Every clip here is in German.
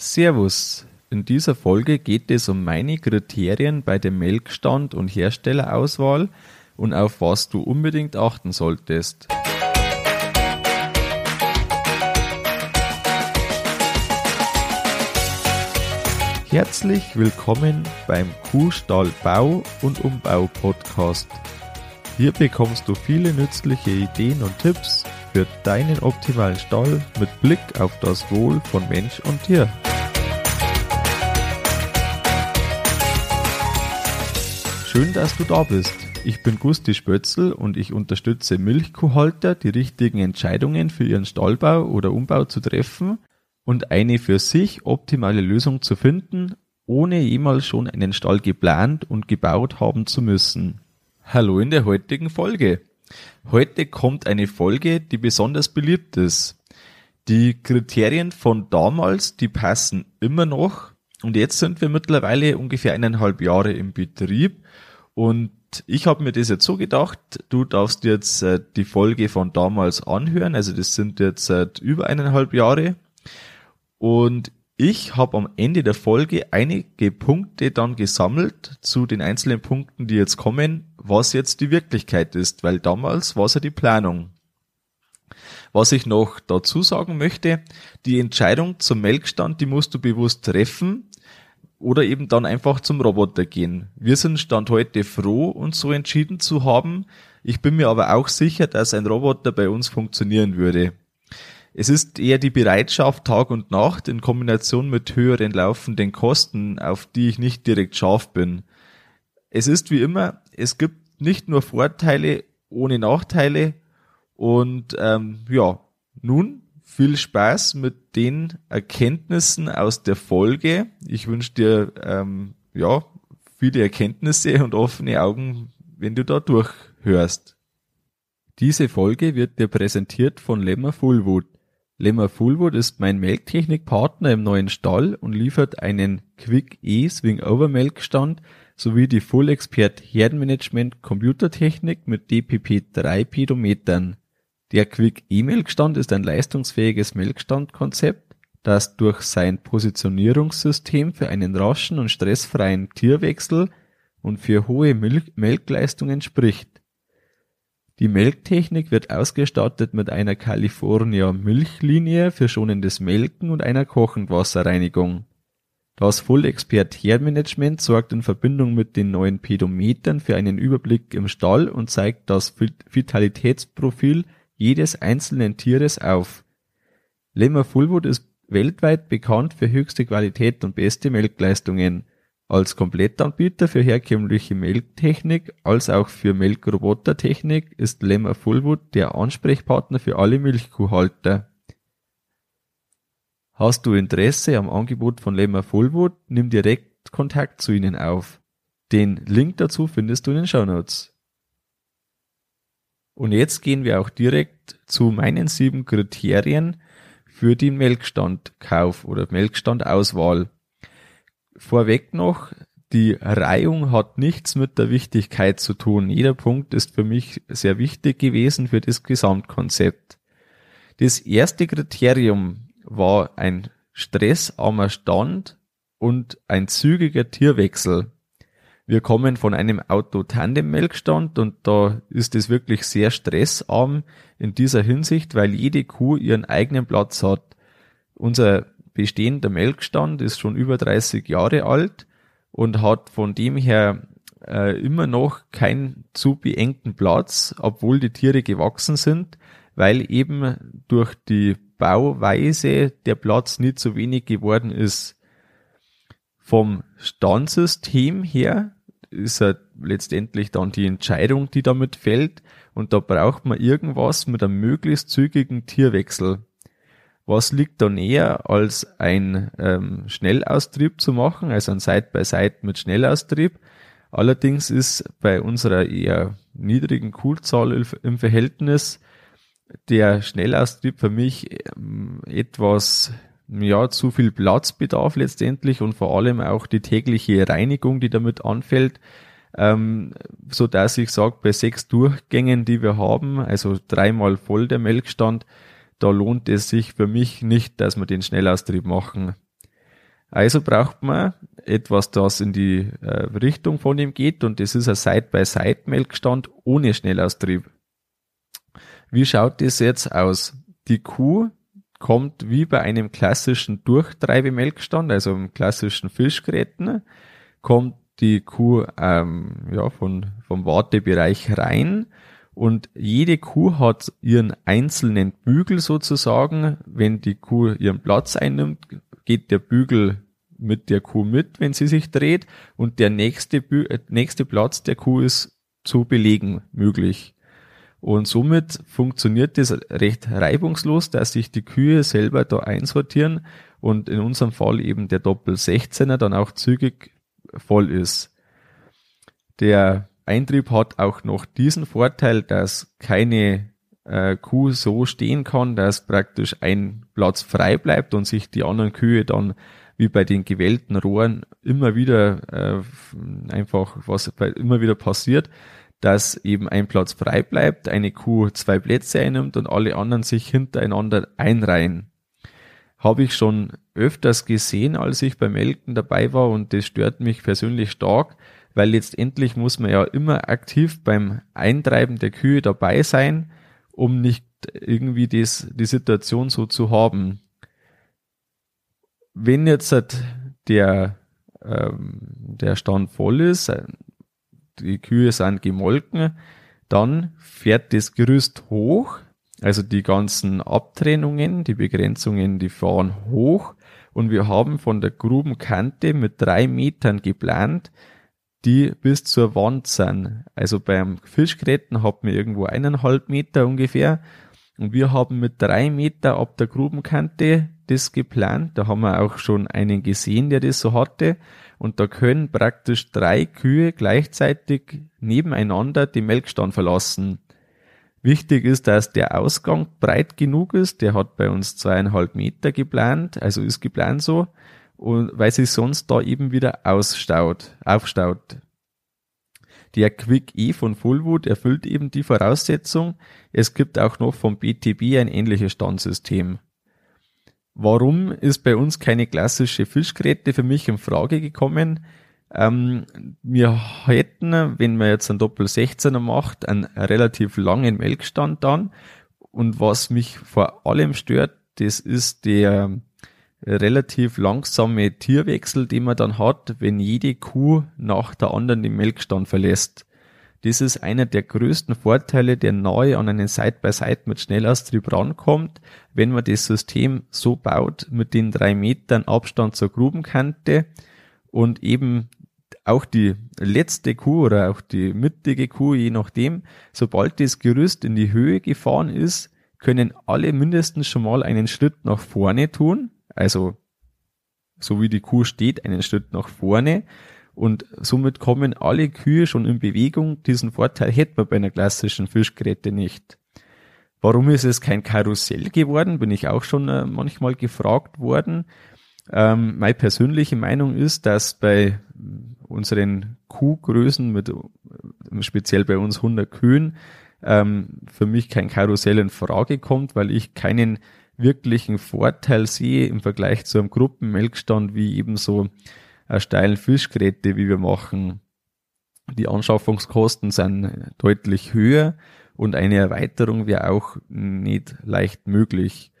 Servus. In dieser Folge geht es um meine Kriterien bei dem Melkstand und Herstellerauswahl und auf was du unbedingt achten solltest. Herzlich willkommen beim Kuhstall Bau und Umbau Podcast. Hier bekommst du viele nützliche Ideen und Tipps für deinen optimalen Stall mit Blick auf das Wohl von Mensch und Tier. Schön, dass du da bist. Ich bin Gusti Spötzl und ich unterstütze Milchkuhhalter, die richtigen Entscheidungen für ihren Stallbau oder Umbau zu treffen und eine für sich optimale Lösung zu finden, ohne jemals schon einen Stall geplant und gebaut haben zu müssen. Hallo in der heutigen Folge. Heute kommt eine Folge, die besonders beliebt ist. Die Kriterien von damals, die passen immer noch. Und jetzt sind wir mittlerweile ungefähr eineinhalb Jahre im Betrieb und ich habe mir das jetzt so gedacht, du darfst jetzt äh, die Folge von damals anhören, also das sind jetzt seit über eineinhalb Jahre. Und ich habe am Ende der Folge einige Punkte dann gesammelt zu den einzelnen Punkten, die jetzt kommen, was jetzt die Wirklichkeit ist, weil damals war es ja die Planung. Was ich noch dazu sagen möchte, die Entscheidung zum Melkstand, die musst du bewusst treffen, oder eben dann einfach zum Roboter gehen. Wir sind Stand heute froh, uns so entschieden zu haben. Ich bin mir aber auch sicher, dass ein Roboter bei uns funktionieren würde. Es ist eher die Bereitschaft Tag und Nacht in Kombination mit höheren laufenden Kosten, auf die ich nicht direkt scharf bin. Es ist wie immer, es gibt nicht nur Vorteile ohne Nachteile und ähm, ja, nun viel Spaß mit den Erkenntnissen aus der Folge. Ich wünsche dir ähm, ja viele Erkenntnisse und offene Augen, wenn du da durchhörst. Diese Folge wird dir präsentiert von Lemmer Fullwood. Lemmer Fullwood ist mein Melktechnikpartner im neuen Stall und liefert einen Quick E Swing Over Melkstand sowie die Full Expert Herdenmanagement Computertechnik mit DPP 3 Pedometern. Der Quick-E-Melkstand ist ein leistungsfähiges Melkstandkonzept, das durch sein Positionierungssystem für einen raschen und stressfreien Tierwechsel und für hohe Milch Melkleistungen spricht. Die Melktechnik wird ausgestattet mit einer California Milchlinie für schonendes Melken und einer Kochendwasserreinigung. Das Full Expert Herdmanagement sorgt in Verbindung mit den neuen Pedometern für einen Überblick im Stall und zeigt das Vitalitätsprofil jedes einzelnen Tieres auf. Lemmer Fullwood ist weltweit bekannt für höchste Qualität und beste Melkleistungen. Als Komplettanbieter für herkömmliche Melktechnik als auch für Melkrobotertechnik ist Lemmer Fullwood der Ansprechpartner für alle Milchkuhhalter. Hast du Interesse am Angebot von Lemmer Fullwood, nimm direkt Kontakt zu ihnen auf. Den Link dazu findest du in den Shownotes. Und jetzt gehen wir auch direkt zu meinen sieben Kriterien für den Melkstandkauf oder Melkstandauswahl. Vorweg noch, die Reihung hat nichts mit der Wichtigkeit zu tun. Jeder Punkt ist für mich sehr wichtig gewesen für das Gesamtkonzept. Das erste Kriterium war ein stressarmer Stand und ein zügiger Tierwechsel. Wir kommen von einem Auto-Tandem-Melkstand und da ist es wirklich sehr stressarm in dieser Hinsicht, weil jede Kuh ihren eigenen Platz hat. Unser bestehender Melkstand ist schon über 30 Jahre alt und hat von dem her äh, immer noch keinen zu beengten Platz, obwohl die Tiere gewachsen sind, weil eben durch die Bauweise der Platz nicht so wenig geworden ist. Vom Standsystem her ist ja letztendlich dann die Entscheidung, die damit fällt. Und da braucht man irgendwas mit einem möglichst zügigen Tierwechsel. Was liegt da näher, als ein ähm, Schnellaustrieb zu machen, also ein Side-by-Side mit Schnellaustrieb. Allerdings ist bei unserer eher niedrigen Kuhzahl im Verhältnis der Schnellaustrieb für mich ähm, etwas ja, zu viel Platzbedarf letztendlich und vor allem auch die tägliche Reinigung, die damit anfällt, ähm, so dass ich sage, bei sechs Durchgängen, die wir haben, also dreimal voll der Melkstand, da lohnt es sich für mich nicht, dass wir den Schnellaustrieb machen. Also braucht man etwas, das in die äh, Richtung von ihm geht und das ist ein Side-by-Side-Melkstand ohne Schnellaustrieb. Wie schaut das jetzt aus? Die Kuh kommt wie bei einem klassischen Durchtreibemelkstand, also im klassischen Fischgräten, kommt die Kuh ähm, ja, von, vom Wartebereich rein und jede Kuh hat ihren einzelnen Bügel sozusagen. Wenn die Kuh ihren Platz einnimmt, geht der Bügel mit der Kuh mit, wenn sie sich dreht und der nächste, Bü äh, nächste Platz der Kuh ist zu belegen möglich. Und somit funktioniert das recht reibungslos, dass sich die Kühe selber da einsortieren und in unserem Fall eben der Doppel 16er dann auch zügig voll ist. Der Eintrieb hat auch noch diesen Vorteil, dass keine äh, Kuh so stehen kann, dass praktisch ein Platz frei bleibt und sich die anderen Kühe dann wie bei den gewählten Rohren immer wieder äh, einfach was immer wieder passiert, dass eben ein Platz frei bleibt, eine Kuh zwei Plätze einnimmt und alle anderen sich hintereinander einreihen. Habe ich schon öfters gesehen, als ich beim Melken dabei war und das stört mich persönlich stark, weil letztendlich muss man ja immer aktiv beim Eintreiben der Kühe dabei sein, um nicht irgendwie das, die Situation so zu haben. Wenn jetzt der, ähm, der Stand voll ist, die Kühe sind gemolken, dann fährt das Gerüst hoch, also die ganzen Abtrennungen, die Begrenzungen, die fahren hoch und wir haben von der Grubenkante mit drei Metern geplant, die bis zur Wand sind. Also beim Fischgräten hat man irgendwo eineinhalb Meter ungefähr und wir haben mit drei Meter ab der Grubenkante das geplant. Da haben wir auch schon einen gesehen, der das so hatte und da können praktisch drei Kühe gleichzeitig nebeneinander den Melkstand verlassen. Wichtig ist, dass der Ausgang breit genug ist. Der hat bei uns zweieinhalb Meter geplant, also ist geplant so, und weil sich sonst da eben wieder ausstaut, aufstaut. Der Quick E von Fullwood erfüllt eben die Voraussetzung. Es gibt auch noch vom BTB ein ähnliches Standsystem. Warum ist bei uns keine klassische Fischgräte für mich in Frage gekommen? Ähm, wir hätten, wenn man jetzt einen Doppel 16er macht, einen relativ langen Melkstand dann. Und was mich vor allem stört, das ist der relativ langsame Tierwechsel, den man dann hat, wenn jede Kuh nach der anderen den Melkstand verlässt. Das ist einer der größten Vorteile, der neu an einen Side-by-Side mit Schnellaustrieb rankommt, wenn man das System so baut mit den drei Metern Abstand zur Grubenkante und eben auch die letzte Kuh oder auch die mittige Kuh, je nachdem, sobald das Gerüst in die Höhe gefahren ist, können alle mindestens schon mal einen Schritt nach vorne tun, also so wie die Kuh steht, einen Schritt nach vorne und somit kommen alle Kühe schon in Bewegung. Diesen Vorteil hätte man bei einer klassischen Fischgräte nicht. Warum ist es kein Karussell geworden? Bin ich auch schon äh, manchmal gefragt worden. Ähm, meine persönliche Meinung ist, dass bei unseren Kuhgrößen mit äh, speziell bei uns 100 Kühen ähm, für mich kein Karussell in Frage kommt, weil ich keinen wirklichen Vorteil sehe im Vergleich zu einem Gruppenmelkstand wie eben so steilen Fischgeräte, wie wir machen. Die Anschaffungskosten sind deutlich höher und eine Erweiterung wäre auch nicht leicht möglich.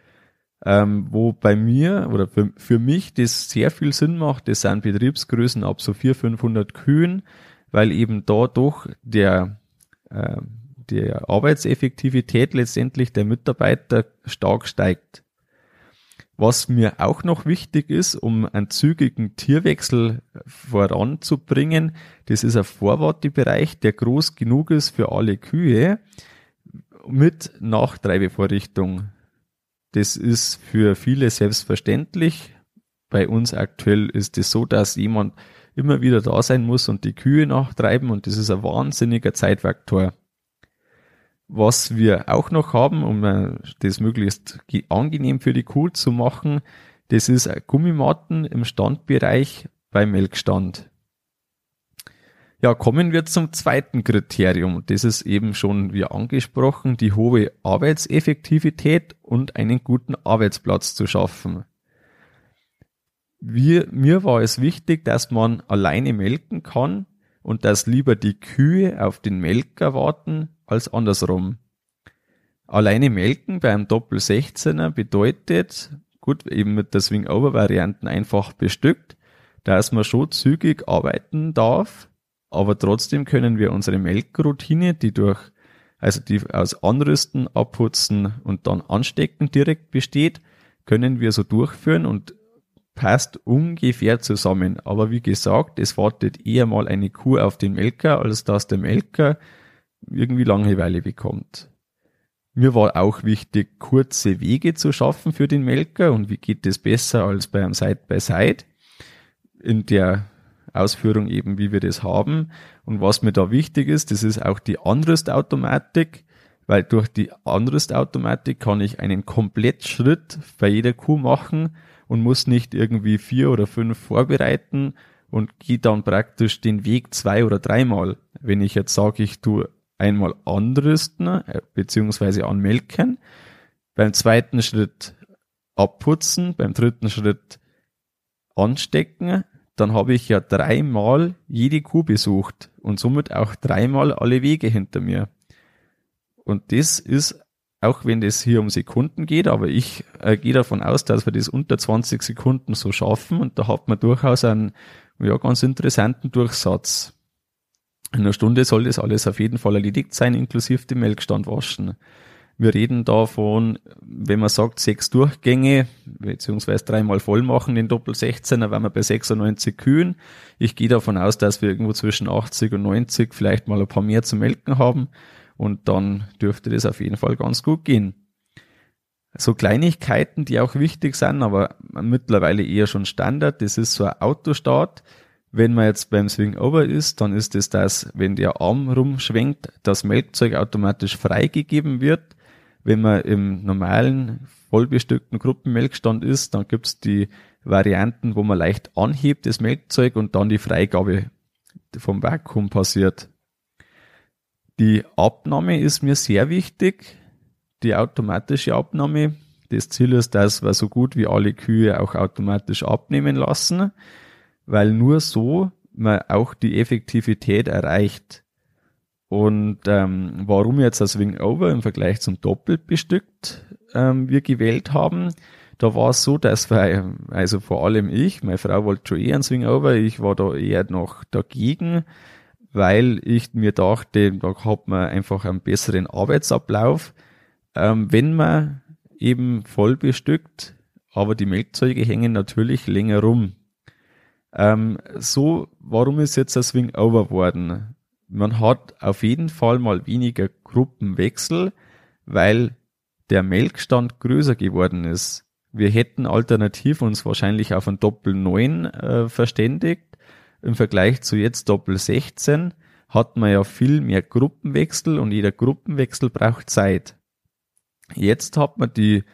Ähm, wo bei mir oder für, für mich das sehr viel Sinn macht, das sind Betriebsgrößen ab so 400, 500 Kühen, weil eben da doch der, äh, der Arbeitseffektivität letztendlich der Mitarbeiter stark steigt. Was mir auch noch wichtig ist, um einen zügigen Tierwechsel voranzubringen, das ist ein Vorwartebereich, der groß genug ist für alle Kühe mit Nachtreibevorrichtung. Das ist für viele selbstverständlich. Bei uns aktuell ist es so, dass jemand immer wieder da sein muss und die Kühe nachtreiben und das ist ein wahnsinniger Zeitfaktor. Was wir auch noch haben, um äh, das möglichst angenehm für die Kuh zu machen, das ist Gummimatten im Standbereich beim Melkstand. Ja, kommen wir zum zweiten Kriterium. Das ist eben schon wie angesprochen, die hohe Arbeitseffektivität und einen guten Arbeitsplatz zu schaffen. Wir, mir war es wichtig, dass man alleine melken kann und dass lieber die Kühe auf den Melker warten als andersrum. Alleine melken beim Doppel 16er bedeutet, gut, eben mit der Swing-Over-Varianten einfach bestückt, dass man schon zügig arbeiten darf, aber trotzdem können wir unsere Melkroutine, die durch, also die aus Anrüsten, Abputzen und dann Anstecken direkt besteht, können wir so durchführen und passt ungefähr zusammen. Aber wie gesagt, es wartet eher mal eine Kuh auf den Melker, als dass der Melker irgendwie Langeweile bekommt. Mir war auch wichtig, kurze Wege zu schaffen für den Melker und wie geht das besser als bei einem Side-by-Side in der Ausführung eben, wie wir das haben. Und was mir da wichtig ist, das ist auch die Anrüstautomatik, weil durch die Anrüstautomatik kann ich einen Komplettschritt bei jeder Kuh machen und muss nicht irgendwie vier oder fünf vorbereiten und gehe dann praktisch den Weg zwei oder dreimal. Wenn ich jetzt sage, ich tue einmal anrüsten äh, beziehungsweise anmelken, beim zweiten Schritt abputzen, beim dritten Schritt anstecken, dann habe ich ja dreimal jede Kuh besucht und somit auch dreimal alle Wege hinter mir. Und das ist, auch wenn das hier um Sekunden geht, aber ich äh, gehe davon aus, dass wir das unter 20 Sekunden so schaffen und da hat man durchaus einen ja, ganz interessanten Durchsatz. In einer Stunde soll das alles auf jeden Fall erledigt sein, inklusive dem Melkstand waschen. Wir reden davon, wenn man sagt, sechs Durchgänge, beziehungsweise dreimal voll machen, den Doppel 16er, wären wir bei 96 Kühen. Ich gehe davon aus, dass wir irgendwo zwischen 80 und 90 vielleicht mal ein paar mehr zu melken haben. Und dann dürfte das auf jeden Fall ganz gut gehen. So Kleinigkeiten, die auch wichtig sind, aber mittlerweile eher schon Standard, das ist so ein Autostart. Wenn man jetzt beim Swing Over ist, dann ist es das, wenn der Arm rumschwenkt, das Melkzeug automatisch freigegeben wird. Wenn man im normalen, vollbestückten Gruppenmelkstand ist, dann gibt's die Varianten, wo man leicht anhebt, das Melkzeug, und dann die Freigabe vom Vakuum passiert. Die Abnahme ist mir sehr wichtig, die automatische Abnahme. Das Ziel ist, dass wir so gut wie alle Kühe auch automatisch abnehmen lassen weil nur so man auch die Effektivität erreicht. Und ähm, warum jetzt das Wing Over im Vergleich zum Doppelt bestückt ähm, wir gewählt haben, da war es so, dass wir, also vor allem ich, meine Frau wollte schon eher ein Swing Over, ich war da eher noch dagegen, weil ich mir dachte, da hat man einfach einen besseren Arbeitsablauf, ähm, wenn man eben voll bestückt, aber die Melkzeuge hängen natürlich länger rum. Ähm, so, warum ist jetzt das Swing over worden? Man hat auf jeden Fall mal weniger Gruppenwechsel, weil der Melkstand größer geworden ist. Wir hätten alternativ uns wahrscheinlich auf ein Doppel 9 äh, verständigt. Im Vergleich zu jetzt Doppel 16 hat man ja viel mehr Gruppenwechsel und jeder Gruppenwechsel braucht Zeit. Jetzt hat man die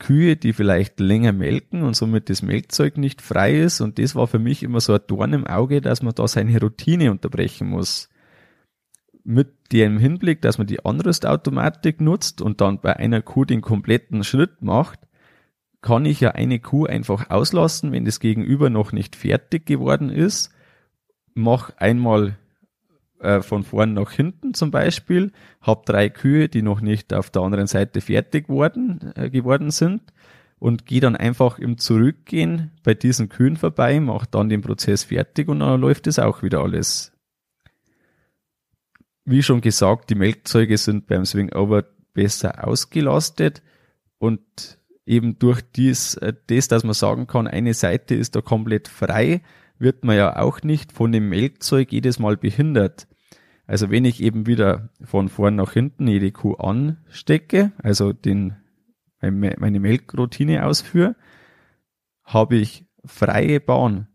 Kühe, die vielleicht länger melken und somit das Melkzeug nicht frei ist. Und das war für mich immer so ein Dorn im Auge, dass man da seine Routine unterbrechen muss. Mit dem Hinblick, dass man die Anrüstautomatik nutzt und dann bei einer Kuh den kompletten Schritt macht, kann ich ja eine Kuh einfach auslassen, wenn das Gegenüber noch nicht fertig geworden ist. Mach einmal äh, von vorn nach hinten zum Beispiel, habe drei Kühe, die noch nicht auf der anderen Seite fertig worden, äh, geworden sind und gehe dann einfach im Zurückgehen bei diesen Kühen vorbei, mache dann den Prozess fertig und dann läuft es auch wieder alles. Wie schon gesagt, die Melkzeuge sind beim Swing Over besser ausgelastet und eben durch dies, äh, das, dass man sagen kann, eine Seite ist da komplett frei, wird man ja auch nicht von dem Melkzeug jedes Mal behindert. Also wenn ich eben wieder von vorn nach hinten jede Kuh anstecke, also den, meine Melkroutine ausführe, habe ich freie Bahn.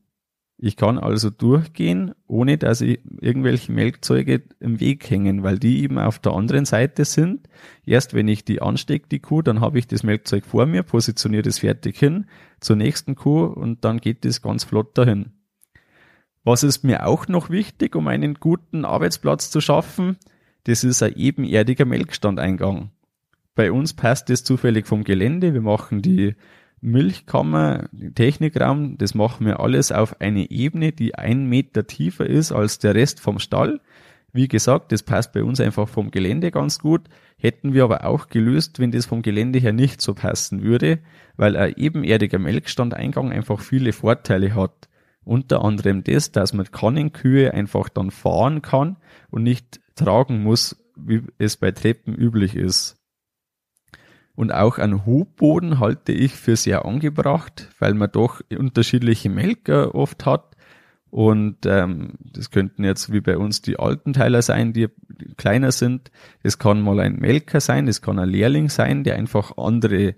Ich kann also durchgehen, ohne dass ich irgendwelche Melkzeuge im Weg hängen, weil die eben auf der anderen Seite sind. Erst wenn ich die anstecke, die Kuh, dann habe ich das Melkzeug vor mir, positioniere das fertig hin zur nächsten Kuh und dann geht das ganz flott dahin. Was ist mir auch noch wichtig, um einen guten Arbeitsplatz zu schaffen? Das ist ein ebenerdiger Melkstandeingang. Bei uns passt das zufällig vom Gelände. Wir machen die Milchkammer, Technikraum, das machen wir alles auf eine Ebene, die ein Meter tiefer ist als der Rest vom Stall. Wie gesagt, das passt bei uns einfach vom Gelände ganz gut. Hätten wir aber auch gelöst, wenn das vom Gelände her nicht so passen würde, weil ein ebenerdiger Melkstandeingang einfach viele Vorteile hat. Unter anderem das, dass man Kannenkühe einfach dann fahren kann und nicht tragen muss, wie es bei Treppen üblich ist. Und auch einen Hubboden halte ich für sehr angebracht, weil man doch unterschiedliche Melker oft hat und ähm, das könnten jetzt wie bei uns die alten Teiler sein, die kleiner sind. Es kann mal ein Melker sein, es kann ein Lehrling sein, der einfach andere,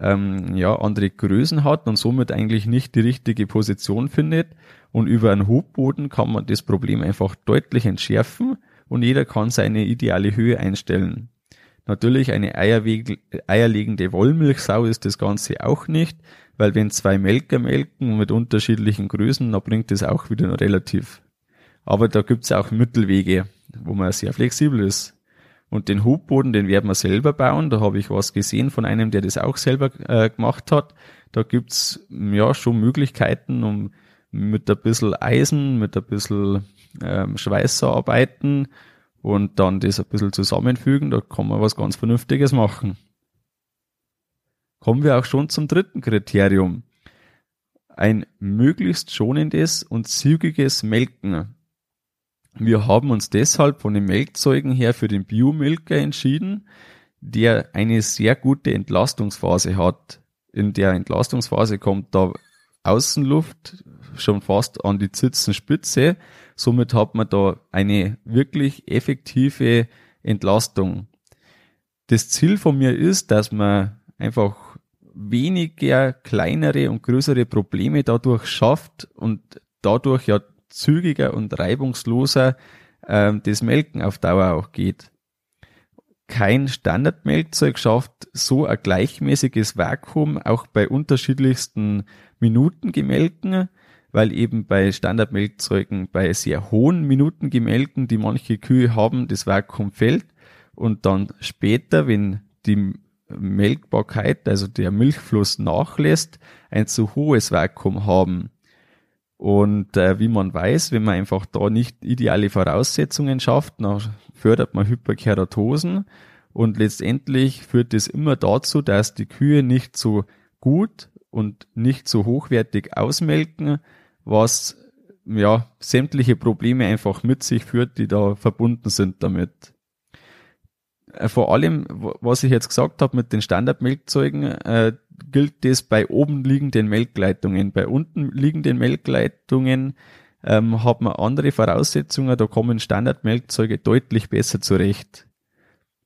ähm, ja, andere Größen hat und somit eigentlich nicht die richtige Position findet. Und über einen Hubboden kann man das Problem einfach deutlich entschärfen und jeder kann seine ideale Höhe einstellen. Natürlich eine eierlegende Wollmilchsau ist das Ganze auch nicht, weil wenn zwei Melker melken mit unterschiedlichen Größen, dann bringt das auch wieder relativ. Aber da gibt's auch Mittelwege, wo man sehr flexibel ist. Und den Hubboden, den werden wir selber bauen. Da habe ich was gesehen von einem, der das auch selber äh, gemacht hat. Da gibt's ja schon Möglichkeiten, um mit ein bisschen Eisen, mit ein bisschen ähm, Schweißer arbeiten und dann das ein bisschen zusammenfügen. Da kann man was ganz Vernünftiges machen kommen wir auch schon zum dritten Kriterium. Ein möglichst schonendes und zügiges Melken. Wir haben uns deshalb von den Melkzeugen her für den Biomilker entschieden, der eine sehr gute Entlastungsphase hat. In der Entlastungsphase kommt da Außenluft schon fast an die Zitzenspitze. Somit hat man da eine wirklich effektive Entlastung. Das Ziel von mir ist, dass man einfach weniger kleinere und größere Probleme dadurch schafft und dadurch ja zügiger und reibungsloser ähm, das Melken auf Dauer auch geht. Kein Standardmelkzeug schafft so ein gleichmäßiges Vakuum auch bei unterschiedlichsten Minutengemelken, weil eben bei Standardmelkzeugen bei sehr hohen Minutengemelken, die manche Kühe haben, das Vakuum fällt und dann später, wenn die Melkbarkeit, also der Milchfluss nachlässt, ein zu hohes Vakuum haben. Und äh, wie man weiß, wenn man einfach da nicht ideale Voraussetzungen schafft, dann fördert man Hyperkeratosen und letztendlich führt es immer dazu, dass die Kühe nicht so gut und nicht so hochwertig ausmelken, was ja sämtliche Probleme einfach mit sich führt, die da verbunden sind damit. Äh, vor allem, was ich jetzt gesagt habe mit den Standardmelkzeugen, äh, gilt das bei oben liegenden Melkleitungen. Bei unten liegenden Melkleitungen ähm, hat man andere Voraussetzungen, da kommen Standardmelkzeuge deutlich besser zurecht.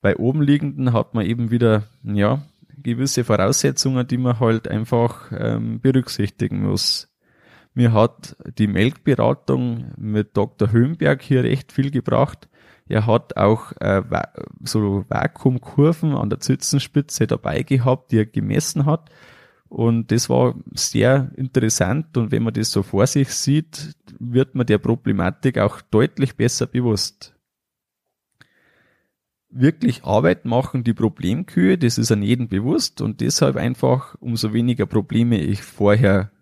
Bei oben liegenden hat man eben wieder, ja, gewisse Voraussetzungen, die man halt einfach ähm, berücksichtigen muss. Mir hat die Melkberatung mit Dr. Höhenberg hier recht viel gebracht, er hat auch äh, so Vakuumkurven an der Zitzenspitze dabei gehabt, die er gemessen hat. Und das war sehr interessant. Und wenn man das so vor sich sieht, wird man der Problematik auch deutlich besser bewusst. Wirklich Arbeit machen die Problemkühe, das ist an jedem bewusst und deshalb einfach, umso weniger Probleme ich vorher,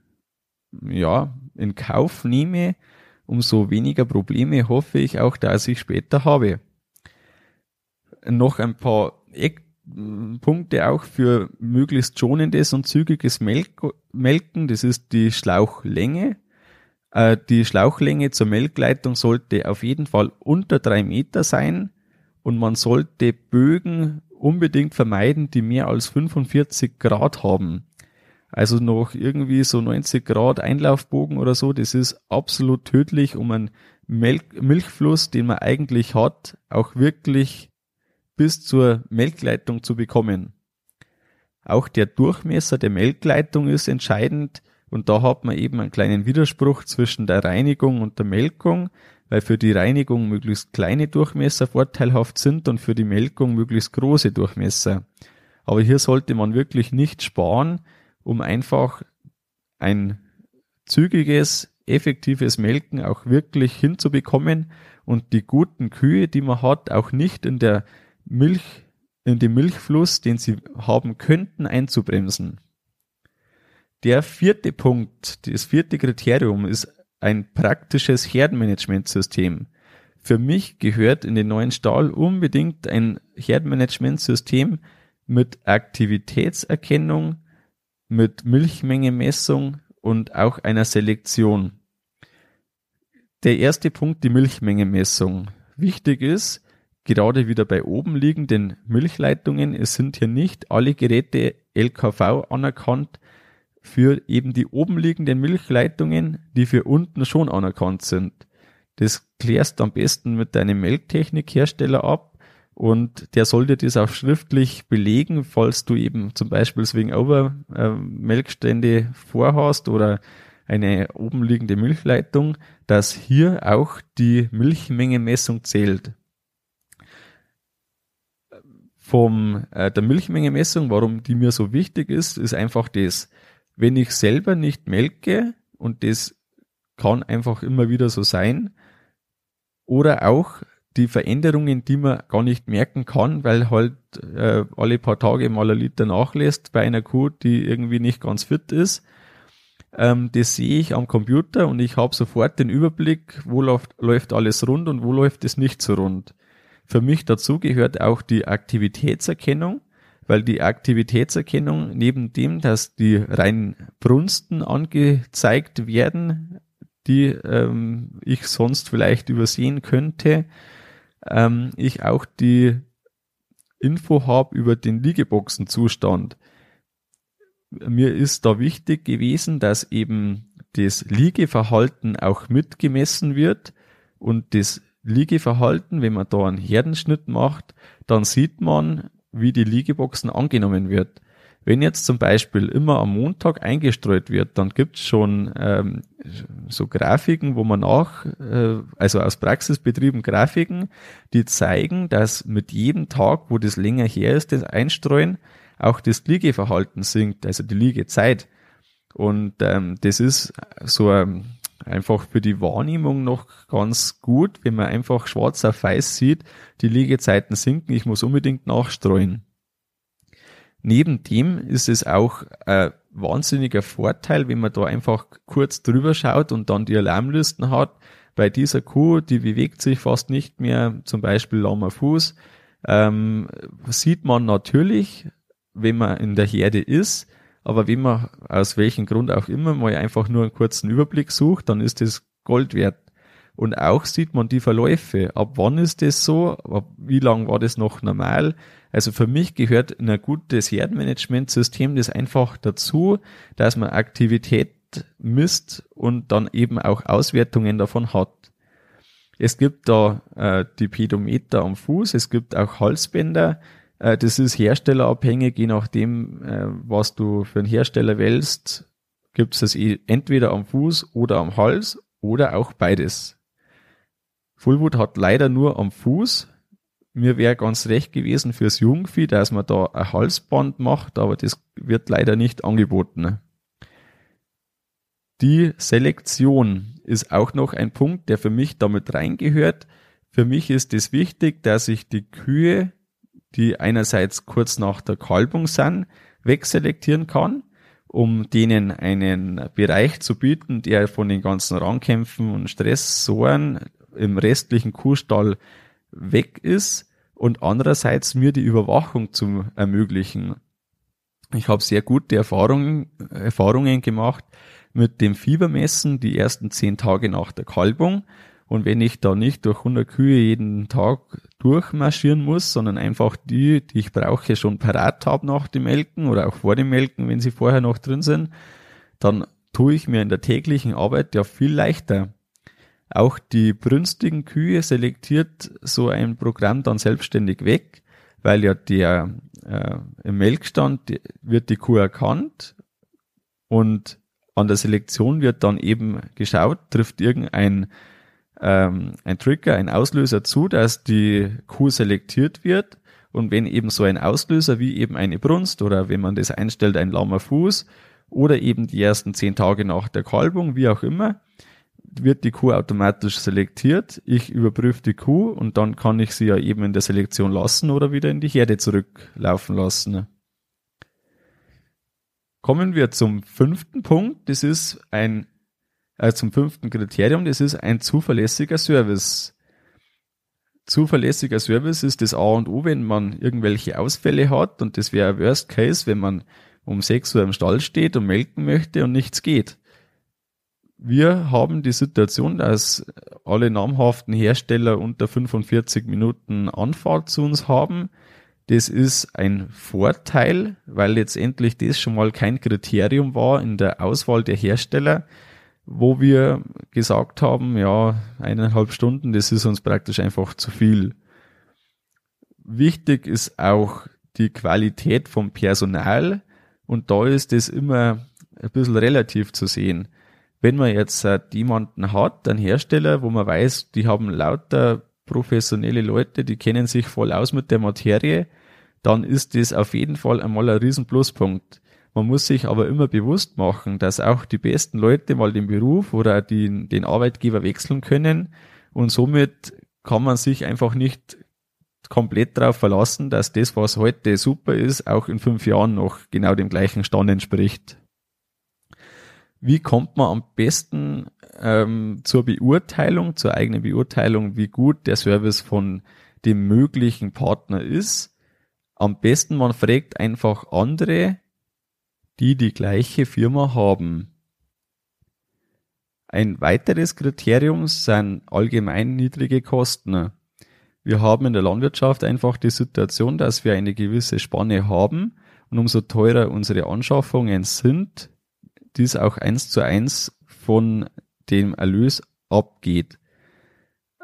ja, in Kauf nehme, umso weniger Probleme hoffe ich auch, dass ich später habe. Noch ein paar Eckpunkte auch für möglichst schonendes und zügiges Melken, das ist die Schlauchlänge. Äh, die Schlauchlänge zur Melkleitung sollte auf jeden Fall unter drei Meter sein und man sollte Bögen unbedingt vermeiden, die mehr als 45 Grad haben. Also noch irgendwie so 90 Grad Einlaufbogen oder so, das ist absolut tödlich, um einen Mel Milchfluss, den man eigentlich hat, auch wirklich bis zur Melkleitung zu bekommen. Auch der Durchmesser der Melkleitung ist entscheidend und da hat man eben einen kleinen Widerspruch zwischen der Reinigung und der Melkung, weil für die Reinigung möglichst kleine Durchmesser vorteilhaft sind und für die Melkung möglichst große Durchmesser. Aber hier sollte man wirklich nicht sparen, um einfach ein zügiges, effektives Melken auch wirklich hinzubekommen und die guten Kühe, die man hat, auch nicht in der Milch, in dem Milchfluss, den sie haben könnten, einzubremsen. Der vierte Punkt, das vierte Kriterium ist ein praktisches Herdenmanagementsystem. Für mich gehört in den neuen Stall unbedingt ein Herdenmanagementsystem mit Aktivitätserkennung, mit Milchmengemessung und auch einer Selektion. Der erste Punkt, die Milchmengemessung. Wichtig ist, gerade wieder bei oben liegenden Milchleitungen, es sind hier nicht alle Geräte LKV anerkannt für eben die oben liegenden Milchleitungen, die für unten schon anerkannt sind. Das klärst du am besten mit deinem Melktechnikhersteller ab und der sollte das auch schriftlich belegen, falls du eben zum Beispiel wegen Obermelkstände äh, vorhast oder eine oben liegende Milchleitung, dass hier auch die Milchmengemessung zählt. Vom äh, der Milchmengemessung, warum die mir so wichtig ist, ist einfach das, wenn ich selber nicht melke und das kann einfach immer wieder so sein, oder auch die Veränderungen, die man gar nicht merken kann, weil halt äh, alle paar Tage mal ein Liter nachlässt bei einer Kuh, die irgendwie nicht ganz fit ist. Ähm, das sehe ich am Computer und ich habe sofort den Überblick, wo läuft, läuft alles rund und wo läuft es nicht so rund. Für mich dazu gehört auch die Aktivitätserkennung, weil die Aktivitätserkennung neben dem, dass die rein Brunsten angezeigt werden, die ähm, ich sonst vielleicht übersehen könnte, ähm, ich auch die Info habe über den Liegeboxenzustand. Mir ist da wichtig gewesen, dass eben das Liegeverhalten auch mitgemessen wird und das Liegeverhalten, wenn man da einen Herdenschnitt macht, dann sieht man, wie die Liegeboxen angenommen wird. Wenn jetzt zum Beispiel immer am Montag eingestreut wird, dann gibt es schon ähm, so Grafiken, wo man nach, äh, also aus Praxisbetrieben Grafiken, die zeigen, dass mit jedem Tag, wo das länger her ist, das Einstreuen, auch das Liegeverhalten sinkt, also die Liegezeit. Und ähm, das ist so ähm, einfach für die Wahrnehmung noch ganz gut, wenn man einfach schwarz auf weiß sieht, die Liegezeiten sinken, ich muss unbedingt nachstreuen. Neben dem ist es auch ein wahnsinniger Vorteil, wenn man da einfach kurz drüber schaut und dann die Alarmlisten hat. Bei dieser Kuh, die bewegt sich fast nicht mehr, zum Beispiel lahmer Fuß, ähm, sieht man natürlich, wenn man in der Herde ist, aber wenn man aus welchem Grund auch immer mal einfach nur einen kurzen Überblick sucht, dann ist das Gold wert. Und auch sieht man die Verläufe. Ab wann ist das so? Ab wie lang war das noch normal? Also für mich gehört in ein gutes Herdenmanagementsystem das einfach dazu, dass man Aktivität misst und dann eben auch Auswertungen davon hat. Es gibt da äh, die Pedometer am Fuß, es gibt auch Halsbänder. Äh, das ist herstellerabhängig, je nachdem, äh, was du für einen Hersteller wählst, gibt es das eh entweder am Fuß oder am Hals oder auch beides. Fullwood hat leider nur am Fuß. Mir wäre ganz recht gewesen fürs Jungvieh, dass man da ein Halsband macht, aber das wird leider nicht angeboten. Die Selektion ist auch noch ein Punkt, der für mich damit reingehört. Für mich ist es wichtig, dass ich die Kühe, die einerseits kurz nach der Kalbung sind, wegselektieren kann, um denen einen Bereich zu bieten, der von den ganzen Rangkämpfen und Stressoren im restlichen Kuhstall weg ist und andererseits mir die Überwachung zu ermöglichen. Ich habe sehr gute Erfahrungen, Erfahrungen gemacht mit dem Fiebermessen die ersten zehn Tage nach der Kalbung. Und wenn ich da nicht durch 100 Kühe jeden Tag durchmarschieren muss, sondern einfach die, die ich brauche, schon parat habe nach dem Melken oder auch vor dem Melken, wenn sie vorher noch drin sind, dann tue ich mir in der täglichen Arbeit ja viel leichter. Auch die brünstigen Kühe selektiert so ein Programm dann selbstständig weg, weil ja der äh, im Melkstand wird die Kuh erkannt und an der Selektion wird dann eben geschaut, trifft irgendein ähm, ein Trigger, ein Auslöser zu, dass die Kuh selektiert wird. Und wenn eben so ein Auslöser wie eben eine Brunst oder wenn man das einstellt, ein lahmer Fuß oder eben die ersten zehn Tage nach der Kalbung, wie auch immer, wird die Kuh automatisch selektiert. Ich überprüfe die Kuh und dann kann ich sie ja eben in der Selektion lassen oder wieder in die Herde zurücklaufen lassen. Kommen wir zum fünften Punkt. Das ist ein, äh, zum fünften Kriterium. Das ist ein zuverlässiger Service. Zuverlässiger Service ist das A und O, wenn man irgendwelche Ausfälle hat. Und das wäre Worst Case, wenn man um 6 Uhr im Stall steht und melken möchte und nichts geht. Wir haben die Situation, dass alle namhaften Hersteller unter 45 Minuten Anfahrt zu uns haben. Das ist ein Vorteil, weil letztendlich das schon mal kein Kriterium war in der Auswahl der Hersteller, wo wir gesagt haben, ja, eineinhalb Stunden, das ist uns praktisch einfach zu viel. Wichtig ist auch die Qualität vom Personal und da ist es immer ein bisschen relativ zu sehen. Wenn man jetzt jemanden hat, einen Hersteller, wo man weiß, die haben lauter professionelle Leute, die kennen sich voll aus mit der Materie, dann ist das auf jeden Fall einmal ein riesen Pluspunkt. Man muss sich aber immer bewusst machen, dass auch die besten Leute mal den Beruf oder die, den Arbeitgeber wechseln können und somit kann man sich einfach nicht komplett darauf verlassen, dass das, was heute super ist, auch in fünf Jahren noch genau dem gleichen Stand entspricht. Wie kommt man am besten ähm, zur Beurteilung, zur eigenen Beurteilung, wie gut der Service von dem möglichen Partner ist? Am besten man fragt einfach andere, die die gleiche Firma haben. Ein weiteres Kriterium sind allgemein niedrige Kosten. Wir haben in der Landwirtschaft einfach die Situation, dass wir eine gewisse Spanne haben und umso teurer unsere Anschaffungen sind, dies auch eins zu eins von dem Erlös abgeht.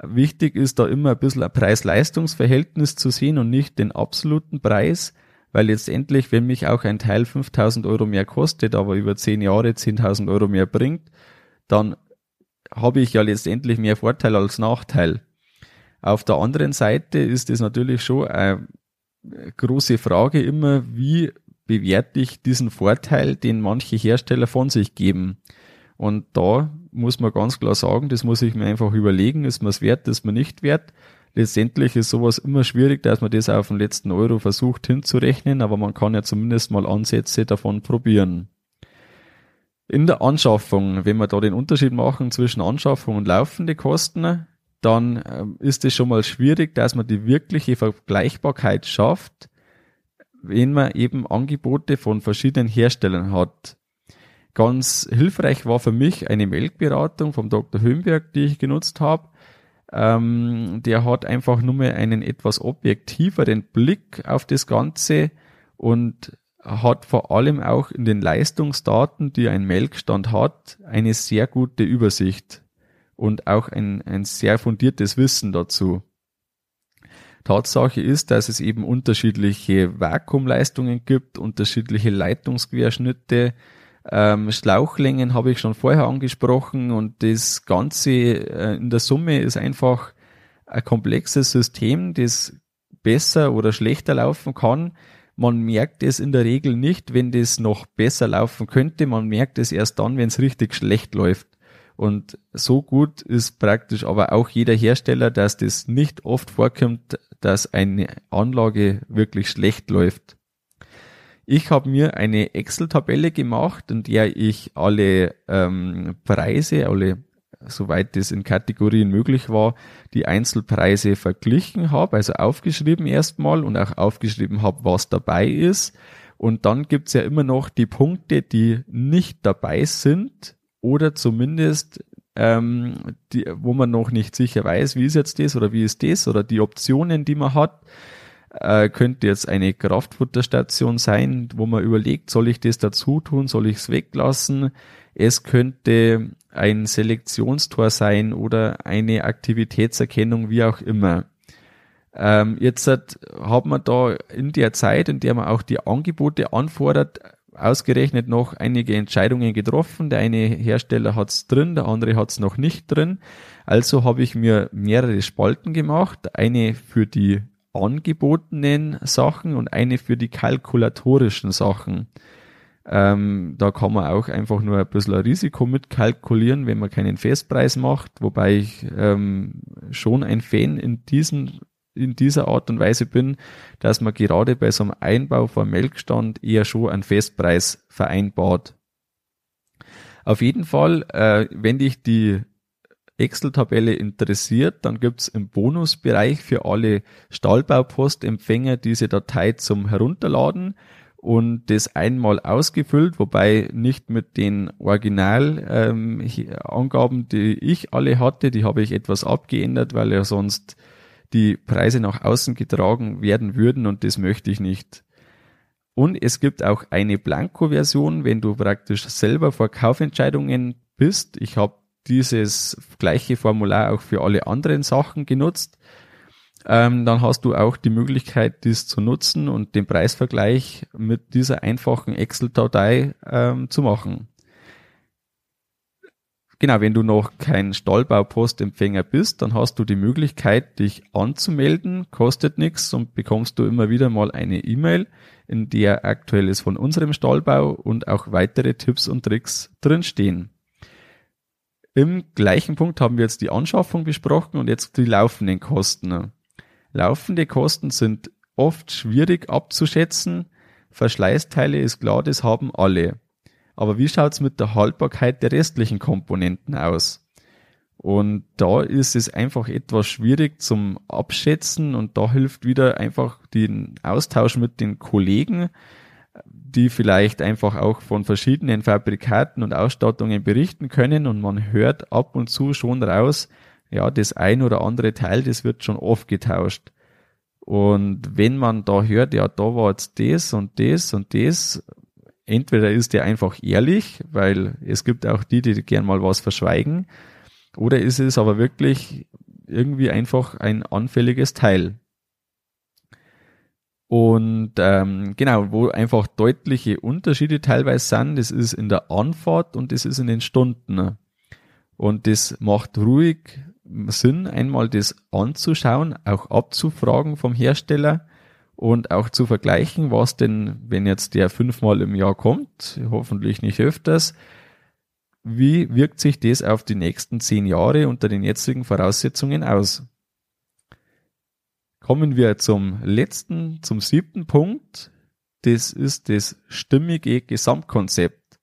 Wichtig ist da immer ein bisschen ein Preis-Leistungs-Verhältnis zu sehen und nicht den absoluten Preis, weil letztendlich, wenn mich auch ein Teil 5000 Euro mehr kostet, aber über 10 Jahre 10.000 Euro mehr bringt, dann habe ich ja letztendlich mehr Vorteil als Nachteil. Auf der anderen Seite ist es natürlich schon eine große Frage immer, wie bewerte ich diesen Vorteil, den manche Hersteller von sich geben. Und da muss man ganz klar sagen, das muss ich mir einfach überlegen, ist man es wert, ist man nicht wert. Letztendlich ist sowas immer schwierig, dass man das auf den letzten Euro versucht hinzurechnen, aber man kann ja zumindest mal Ansätze davon probieren. In der Anschaffung, wenn wir da den Unterschied machen zwischen Anschaffung und laufende Kosten, dann ähm, ist es schon mal schwierig, dass man die wirkliche Vergleichbarkeit schafft, wenn man eben Angebote von verschiedenen Herstellern hat. Ganz hilfreich war für mich eine Melkberatung vom Dr. Höhenberg, die ich genutzt habe. Ähm, der hat einfach nur mehr einen etwas objektiveren Blick auf das Ganze und hat vor allem auch in den Leistungsdaten, die ein Melkstand hat, eine sehr gute Übersicht und auch ein, ein sehr fundiertes Wissen dazu. Tatsache ist, dass es eben unterschiedliche Vakuumleistungen gibt, unterschiedliche Leitungsquerschnitte, ähm, Schlauchlängen habe ich schon vorher angesprochen und das Ganze äh, in der Summe ist einfach ein komplexes System, das besser oder schlechter laufen kann. Man merkt es in der Regel nicht, wenn das noch besser laufen könnte. Man merkt es erst dann, wenn es richtig schlecht läuft. Und so gut ist praktisch aber auch jeder Hersteller, dass das nicht oft vorkommt, dass eine Anlage wirklich schlecht läuft. Ich habe mir eine Excel-Tabelle gemacht, in der ich alle ähm, Preise, alle soweit es in Kategorien möglich war, die Einzelpreise verglichen habe, also aufgeschrieben erstmal und auch aufgeschrieben habe, was dabei ist. Und dann gibt's ja immer noch die Punkte, die nicht dabei sind, oder zumindest ähm, die, wo man noch nicht sicher weiß, wie ist jetzt das oder wie ist das oder die Optionen, die man hat, äh, könnte jetzt eine Kraftfutterstation sein, wo man überlegt, soll ich das dazu tun, soll ich es weglassen? Es könnte ein Selektionstor sein oder eine Aktivitätserkennung, wie auch immer. Ähm, jetzt hat, hat man da in der Zeit, in der man auch die Angebote anfordert, ausgerechnet noch einige Entscheidungen getroffen. Der eine Hersteller hat's drin, der andere hat's noch nicht drin. Also habe ich mir mehrere Spalten gemacht. Eine für die angebotenen Sachen und eine für die kalkulatorischen Sachen. Ähm, da kann man auch einfach nur ein bisschen ein Risiko mitkalkulieren, wenn man keinen Festpreis macht, wobei ich ähm, schon ein Fan in diesen in dieser Art und Weise bin, dass man gerade bei so einem Einbau vom Melkstand eher schon einen Festpreis vereinbart. Auf jeden Fall, äh, wenn dich die Excel-Tabelle interessiert, dann gibt's im Bonusbereich für alle Stahlbaupostempfänger diese Datei zum Herunterladen und das einmal ausgefüllt, wobei nicht mit den Originalangaben, ähm, die ich alle hatte, die habe ich etwas abgeändert, weil ja sonst die Preise nach außen getragen werden würden und das möchte ich nicht. Und es gibt auch eine Blanko-Version, wenn du praktisch selber vor Kaufentscheidungen bist. Ich habe dieses gleiche Formular auch für alle anderen Sachen genutzt ähm, dann hast du auch die Möglichkeit, dies zu nutzen und den Preisvergleich mit dieser einfachen Excel-Datei ähm, zu machen. Genau, wenn du noch kein Stallbaupostempfänger bist, dann hast du die Möglichkeit, dich anzumelden, kostet nichts und bekommst du immer wieder mal eine E-Mail, in der aktuelles von unserem Stallbau und auch weitere Tipps und Tricks drinstehen. Im gleichen Punkt haben wir jetzt die Anschaffung besprochen und jetzt die laufenden Kosten. Laufende Kosten sind oft schwierig abzuschätzen. Verschleißteile ist klar, das haben alle. Aber wie schaut's mit der Haltbarkeit der restlichen Komponenten aus? Und da ist es einfach etwas schwierig zum Abschätzen und da hilft wieder einfach den Austausch mit den Kollegen, die vielleicht einfach auch von verschiedenen Fabrikaten und Ausstattungen berichten können und man hört ab und zu schon raus, ja, das ein oder andere Teil, das wird schon oft getauscht. Und wenn man da hört, ja, da war jetzt das und das und das, entweder ist der einfach ehrlich, weil es gibt auch die, die gern mal was verschweigen, oder ist es aber wirklich irgendwie einfach ein anfälliges Teil. Und ähm, genau, wo einfach deutliche Unterschiede teilweise sind, das ist in der Anfahrt und das ist in den Stunden. Und das macht ruhig Sinn, einmal das anzuschauen, auch abzufragen vom Hersteller und auch zu vergleichen, was denn, wenn jetzt der fünfmal im Jahr kommt, hoffentlich nicht öfters, wie wirkt sich das auf die nächsten zehn Jahre unter den jetzigen Voraussetzungen aus? Kommen wir zum letzten, zum siebten Punkt. Das ist das stimmige Gesamtkonzept.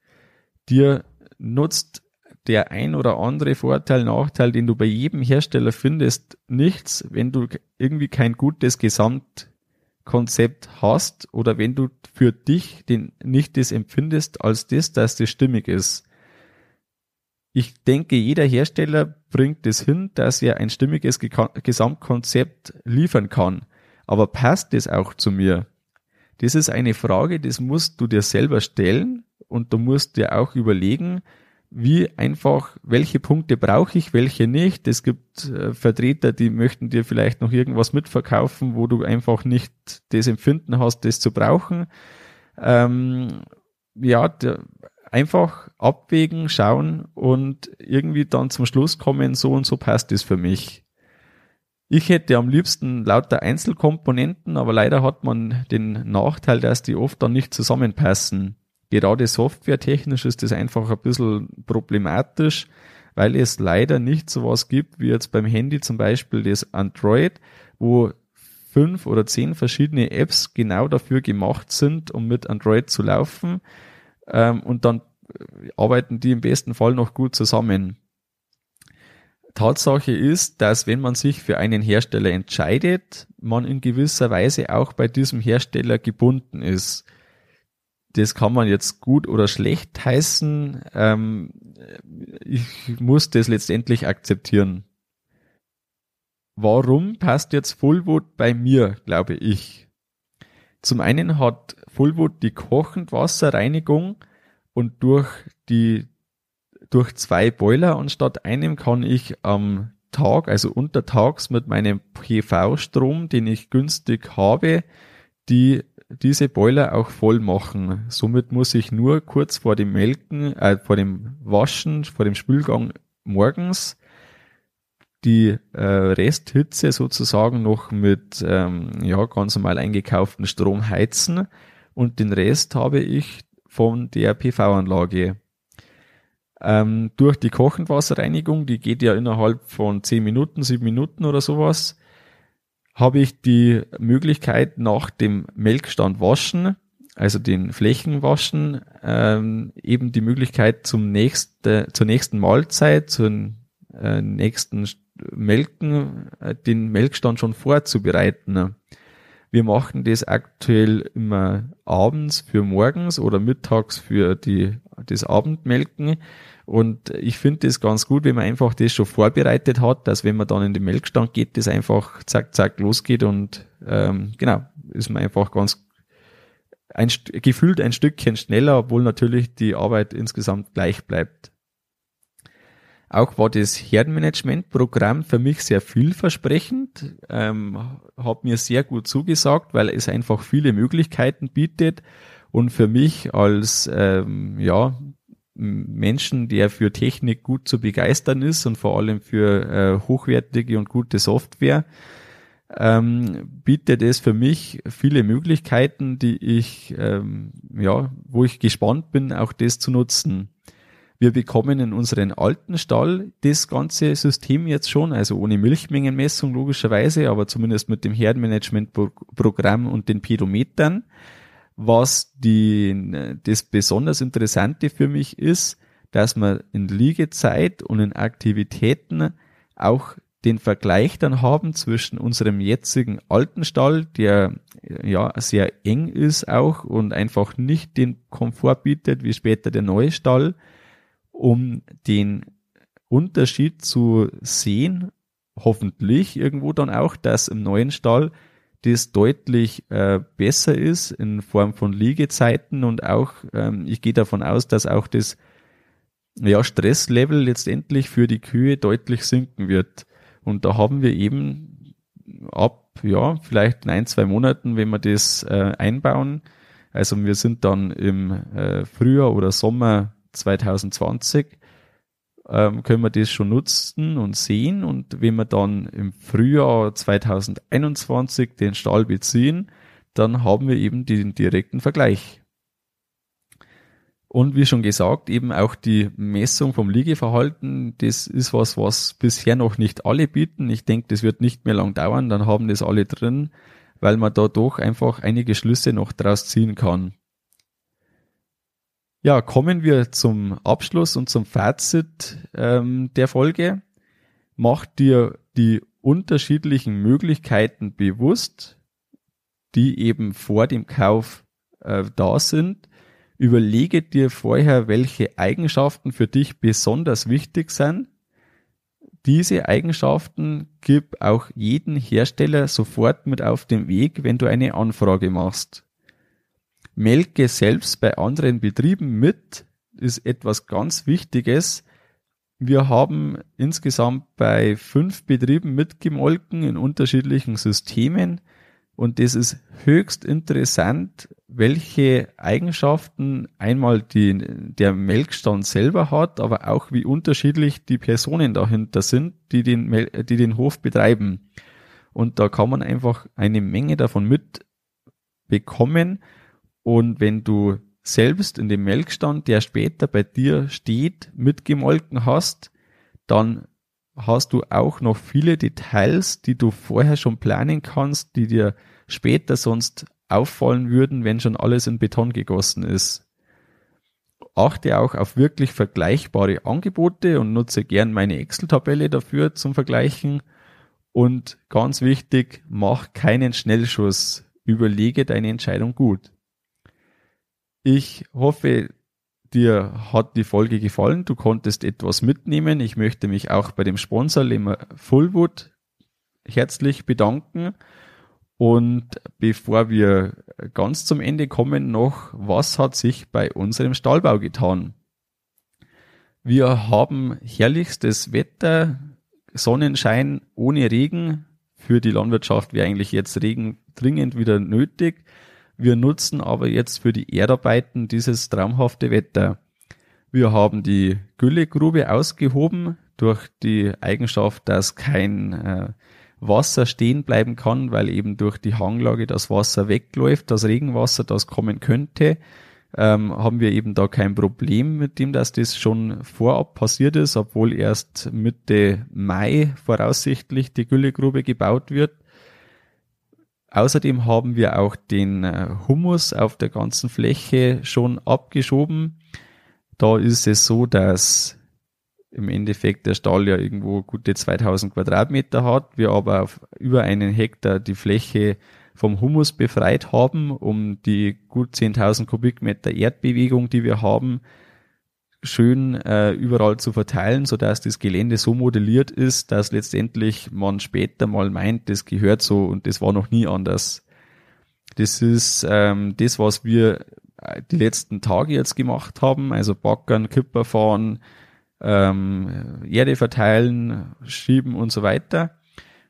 Dir nutzt der ein oder andere Vorteil, Nachteil, den du bei jedem Hersteller findest, nichts, wenn du irgendwie kein gutes Gesamtkonzept hast oder wenn du für dich den, nicht das empfindest als das, dass das stimmig ist. Ich denke, jeder Hersteller bringt es hin, dass er ein stimmiges Gesamtkonzept liefern kann. Aber passt das auch zu mir? Das ist eine Frage, das musst du dir selber stellen und du musst dir auch überlegen, wie einfach, welche Punkte brauche ich, welche nicht. Es gibt äh, Vertreter, die möchten dir vielleicht noch irgendwas mitverkaufen, wo du einfach nicht das Empfinden hast, das zu brauchen. Ähm, ja, der, einfach abwägen, schauen und irgendwie dann zum Schluss kommen, so und so passt es für mich. Ich hätte am liebsten lauter Einzelkomponenten, aber leider hat man den Nachteil, dass die oft dann nicht zusammenpassen gerade softwaretechnisch ist das einfach ein bisschen problematisch, weil es leider nicht so was gibt, wie jetzt beim Handy zum Beispiel das Android, wo fünf oder zehn verschiedene Apps genau dafür gemacht sind, um mit Android zu laufen. Ähm, und dann arbeiten die im besten Fall noch gut zusammen. Tatsache ist, dass wenn man sich für einen Hersteller entscheidet, man in gewisser Weise auch bei diesem Hersteller gebunden ist das kann man jetzt gut oder schlecht heißen. Ähm, ich muss das letztendlich akzeptieren. Warum passt jetzt Fullwood bei mir, glaube ich? Zum einen hat Fullwood die Kochendwasserreinigung und durch die durch zwei Boiler anstatt einem kann ich am Tag, also untertags mit meinem PV-Strom, den ich günstig habe, die diese Boiler auch voll machen. Somit muss ich nur kurz vor dem Melken, äh, vor dem Waschen, vor dem Spülgang morgens die äh, Resthitze sozusagen noch mit ähm, ja ganz normal eingekauften Strom heizen und den Rest habe ich von der PV-Anlage. Ähm, durch die Kochendwasserreinigung, die geht ja innerhalb von zehn Minuten, sieben Minuten oder sowas, habe ich die Möglichkeit nach dem Melkstand waschen, also den Flächen waschen, ähm, eben die Möglichkeit zum nächsten, zur nächsten Mahlzeit, zum äh, nächsten Melken, äh, den Melkstand schon vorzubereiten. Wir machen das aktuell immer abends für morgens oder mittags für die, das Abendmelken. Und ich finde das ganz gut, wenn man einfach das schon vorbereitet hat, dass wenn man dann in den Melkstand geht, das einfach zack, zack losgeht und ähm, genau, ist man einfach ganz ein, gefühlt ein Stückchen schneller, obwohl natürlich die Arbeit insgesamt gleich bleibt. Auch war das Herdenmanagementprogramm für mich sehr vielversprechend, ähm, hat mir sehr gut zugesagt, weil es einfach viele Möglichkeiten bietet und für mich als ähm, ja Menschen, der für Technik gut zu begeistern ist und vor allem für äh, hochwertige und gute Software, ähm, bietet es für mich viele Möglichkeiten, die ich ähm, ja, wo ich gespannt bin, auch das zu nutzen. Wir bekommen in unseren alten Stall das ganze System jetzt schon, also ohne Milchmengenmessung logischerweise, aber zumindest mit dem Herdenmanagementprogramm und den Pedometern. Was die, das besonders Interessante für mich ist, dass man in Liegezeit und in Aktivitäten auch den Vergleich dann haben zwischen unserem jetzigen alten Stall, der ja sehr eng ist auch und einfach nicht den Komfort bietet wie später der neue Stall, um den Unterschied zu sehen, hoffentlich irgendwo dann auch, dass im neuen Stall das deutlich äh, besser ist in Form von Liegezeiten und auch, ähm, ich gehe davon aus, dass auch das ja, Stresslevel letztendlich für die Kühe deutlich sinken wird. Und da haben wir eben ab, ja, vielleicht in ein, zwei Monaten, wenn wir das äh, einbauen, also wir sind dann im äh, Frühjahr oder Sommer 2020 ähm, können wir das schon nutzen und sehen. Und wenn wir dann im Frühjahr 2021 den Stall beziehen, dann haben wir eben den direkten Vergleich. Und wie schon gesagt, eben auch die Messung vom Liegeverhalten, das ist was, was bisher noch nicht alle bieten. Ich denke, das wird nicht mehr lang dauern, dann haben das alle drin, weil man da doch einfach einige Schlüsse noch draus ziehen kann. Ja, kommen wir zum Abschluss und zum Fazit ähm, der Folge. Mach dir die unterschiedlichen Möglichkeiten bewusst, die eben vor dem Kauf äh, da sind. Überlege dir vorher, welche Eigenschaften für dich besonders wichtig sind. Diese Eigenschaften gib auch jeden Hersteller sofort mit auf den Weg, wenn du eine Anfrage machst. Melke selbst bei anderen Betrieben mit, ist etwas ganz Wichtiges. Wir haben insgesamt bei fünf Betrieben mitgemolken in unterschiedlichen Systemen und das ist höchst interessant, welche Eigenschaften einmal die, der Melkstand selber hat, aber auch wie unterschiedlich die Personen dahinter sind, die den, die den Hof betreiben. Und da kann man einfach eine Menge davon mitbekommen und wenn du selbst in dem Melkstand, der später bei dir steht, mitgemolken hast, dann hast du auch noch viele Details, die du vorher schon planen kannst, die dir später sonst auffallen würden, wenn schon alles in Beton gegossen ist. Achte auch auf wirklich vergleichbare Angebote und nutze gern meine Excel-Tabelle dafür zum Vergleichen. Und ganz wichtig, mach keinen Schnellschuss. Überlege deine Entscheidung gut. Ich hoffe, dir hat die Folge gefallen. Du konntest etwas mitnehmen. Ich möchte mich auch bei dem Sponsor Lemmer Fullwood herzlich bedanken. Und bevor wir ganz zum Ende kommen, noch, was hat sich bei unserem Stallbau getan? Wir haben herrlichstes Wetter, Sonnenschein ohne Regen. Für die Landwirtschaft wäre eigentlich jetzt Regen dringend wieder nötig. Wir nutzen aber jetzt für die Erdarbeiten dieses traumhafte Wetter. Wir haben die Güllegrube ausgehoben durch die Eigenschaft, dass kein äh, Wasser stehen bleiben kann, weil eben durch die Hanglage das Wasser wegläuft, das Regenwasser, das kommen könnte, ähm, haben wir eben da kein Problem mit dem, dass das schon vorab passiert ist, obwohl erst Mitte Mai voraussichtlich die Güllegrube gebaut wird. Außerdem haben wir auch den äh, Humus auf der ganzen Fläche schon abgeschoben. Da ist es so, dass im Endeffekt der Stall ja irgendwo gute 2000 Quadratmeter hat, wir aber auf über einen Hektar die Fläche vom Humus befreit haben, um die gut 10.000 Kubikmeter Erdbewegung, die wir haben, schön äh, überall zu verteilen, so dass das Gelände so modelliert ist, dass letztendlich man später mal meint, das gehört so und das war noch nie anders. Das ist ähm, das, was wir äh, die letzten Tage jetzt gemacht haben, also Backern, Kipper fahren, ähm, Erde verteilen, schieben und so weiter.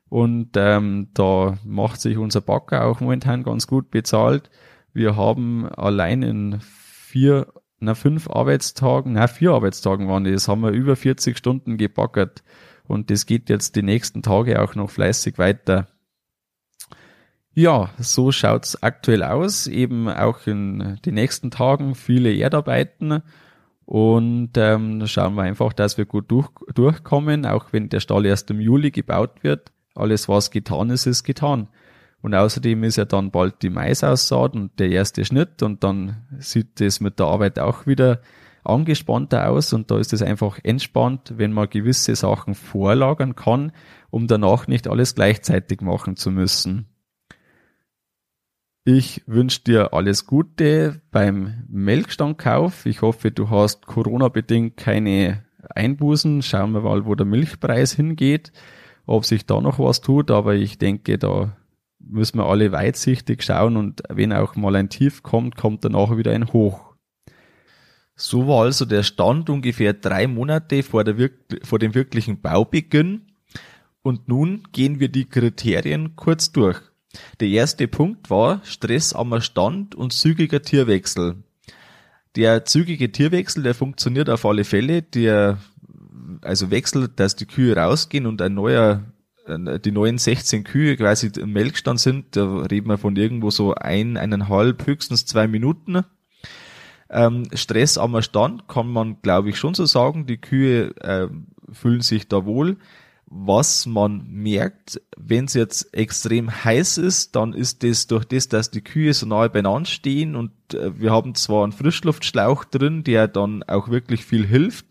Und ähm, da macht sich unser Backer auch momentan ganz gut bezahlt. Wir haben allein in vier na, fünf Arbeitstagen, na, vier Arbeitstagen waren das, haben wir über 40 Stunden gebackert. Und das geht jetzt die nächsten Tage auch noch fleißig weiter. Ja, so schaut's aktuell aus. Eben auch in den nächsten Tagen viele Erdarbeiten. Und ähm, schauen wir einfach, dass wir gut durch, durchkommen, auch wenn der Stall erst im Juli gebaut wird. Alles, was getan ist, ist getan. Und außerdem ist ja dann bald die Maisaussaat und der erste Schnitt und dann sieht es mit der Arbeit auch wieder angespannter aus und da ist es einfach entspannt, wenn man gewisse Sachen vorlagern kann, um danach nicht alles gleichzeitig machen zu müssen. Ich wünsche dir alles Gute beim Melkstandkauf. Ich hoffe, du hast Corona-bedingt keine Einbußen. Schauen wir mal, wo der Milchpreis hingeht, ob sich da noch was tut, aber ich denke, da müssen wir alle weitsichtig schauen und wenn auch mal ein Tief kommt, kommt danach wieder ein Hoch. So war also der Stand ungefähr drei Monate vor, der vor dem wirklichen Baubeginn. Und nun gehen wir die Kriterien kurz durch. Der erste Punkt war Stress am Stand und zügiger Tierwechsel. Der zügige Tierwechsel, der funktioniert auf alle Fälle. Der also wechselt, dass die Kühe rausgehen und ein neuer die neuen 16 Kühe quasi im Melkstand sind, da reden wir von irgendwo so ein, eineinhalb, höchstens zwei Minuten. Ähm, Stress am Stand kann man, glaube ich, schon so sagen. Die Kühe äh, fühlen sich da wohl. Was man merkt, wenn es jetzt extrem heiß ist, dann ist das durch das, dass die Kühe so nahe beieinander stehen und äh, wir haben zwar einen Frischluftschlauch drin, der dann auch wirklich viel hilft,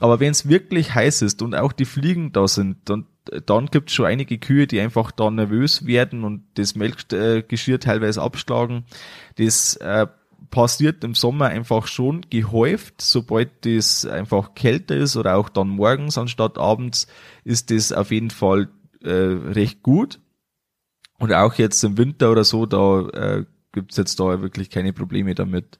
aber wenn es wirklich heiß ist und auch die Fliegen da sind, dann dann gibt es schon einige Kühe, die einfach da nervös werden und das Melkgeschirr teilweise abschlagen. Das äh, passiert im Sommer einfach schon gehäuft. Sobald das einfach kälter ist oder auch dann morgens anstatt abends, ist das auf jeden Fall äh, recht gut. Und auch jetzt im Winter oder so, da äh, gibt jetzt da wirklich keine Probleme damit.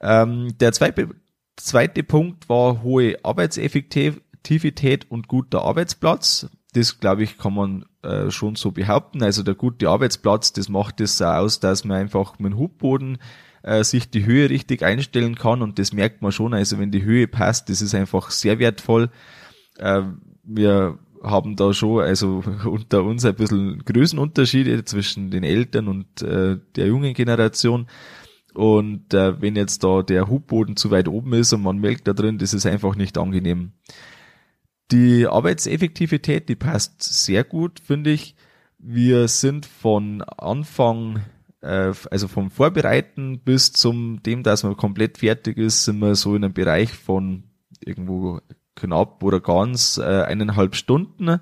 Ähm, der zweite, zweite Punkt war hohe Arbeitseffektivität Attraktivität und guter Arbeitsplatz. Das, glaube ich, kann man äh, schon so behaupten. Also der gute Arbeitsplatz, das macht es aus, dass man einfach mit dem Hubboden äh, sich die Höhe richtig einstellen kann und das merkt man schon. Also wenn die Höhe passt, das ist einfach sehr wertvoll. Äh, wir haben da schon also unter uns ein bisschen Größenunterschiede zwischen den Eltern und äh, der jungen Generation. Und äh, wenn jetzt da der Hubboden zu weit oben ist und man melkt da drin, das ist einfach nicht angenehm. Die Arbeitseffektivität, die passt sehr gut, finde ich. Wir sind von Anfang, äh, also vom Vorbereiten bis zum dem, dass man komplett fertig ist, sind wir so in einem Bereich von irgendwo knapp oder ganz äh, eineinhalb Stunden.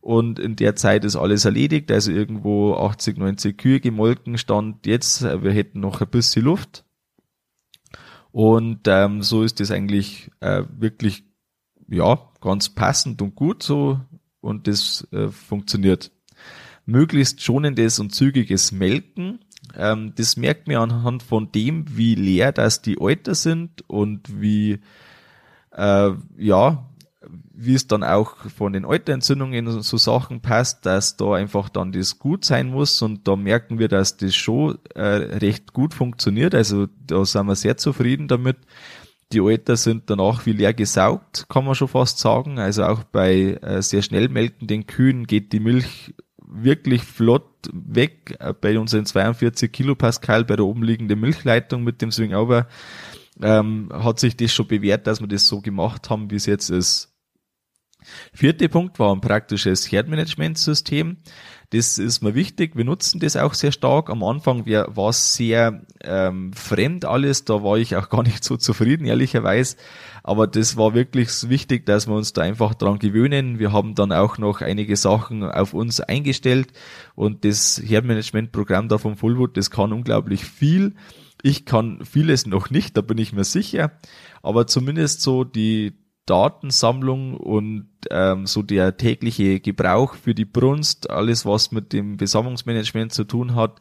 Und in der Zeit ist alles erledigt, also irgendwo 80, 90 Kühe gemolken stand jetzt, äh, wir hätten noch ein bisschen Luft. Und ähm, so ist das eigentlich äh, wirklich ja, ganz passend und gut so und das äh, funktioniert. Möglichst schonendes und zügiges Melken. Ähm, das merkt man anhand von dem, wie leer das die Euter sind und wie äh, ja, wie es dann auch von den Euterentzündungen und so Sachen passt, dass da einfach dann das gut sein muss und da merken wir, dass das schon äh, recht gut funktioniert. Also da sind wir sehr zufrieden damit. Die Euter sind danach wie leer gesaugt, kann man schon fast sagen. Also auch bei äh, sehr schnell melkenden Kühen geht die Milch wirklich flott weg. Äh, bei unseren 42 Kilopascal bei der oben liegenden Milchleitung mit dem Swing Over ähm, hat sich das schon bewährt, dass wir das so gemacht haben, wie es jetzt ist. Vierte Punkt war ein praktisches Herdmanagementsystem. Das ist mir wichtig. Wir nutzen das auch sehr stark. Am Anfang war es sehr ähm, fremd alles. Da war ich auch gar nicht so zufrieden, ehrlicherweise. Aber das war wirklich wichtig, dass wir uns da einfach dran gewöhnen. Wir haben dann auch noch einige Sachen auf uns eingestellt und das Herdmanagementprogramm da vom Fullwood, das kann unglaublich viel. Ich kann vieles noch nicht, da bin ich mir sicher. Aber zumindest so die Datensammlung und ähm, so der tägliche Gebrauch für die Brunst, alles was mit dem Besammlungsmanagement zu tun hat,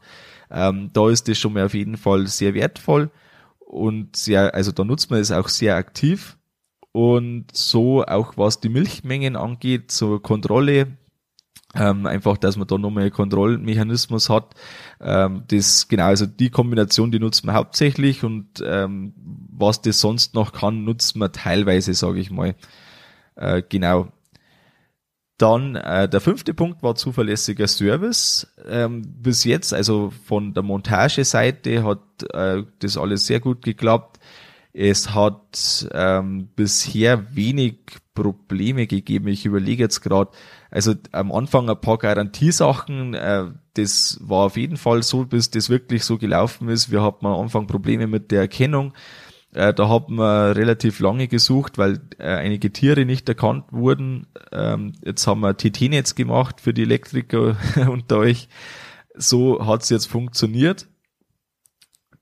ähm, da ist das schon mal auf jeden Fall sehr wertvoll und sehr, also da nutzt man es auch sehr aktiv und so auch was die Milchmengen angeht, zur Kontrolle, ähm, einfach, dass man da nochmal einen Kontrollmechanismus hat. Ähm, das genau, also die Kombination, die nutzt man hauptsächlich und ähm, was das sonst noch kann, nutzt man teilweise, sage ich mal. Äh, genau. Dann äh, der fünfte Punkt war zuverlässiger Service. Ähm, bis jetzt, also von der Montageseite, hat äh, das alles sehr gut geklappt. Es hat ähm, bisher wenig Probleme gegeben. Ich überlege jetzt gerade, also am Anfang ein paar Garantiesachen, äh, das war auf jeden Fall so, bis das wirklich so gelaufen ist. Wir hatten am Anfang Probleme mit der Erkennung. Äh, da haben wir relativ lange gesucht, weil äh, einige Tiere nicht erkannt wurden. Ähm, jetzt haben wir TT-Netz gemacht für die Elektriker unter euch. So hat's jetzt funktioniert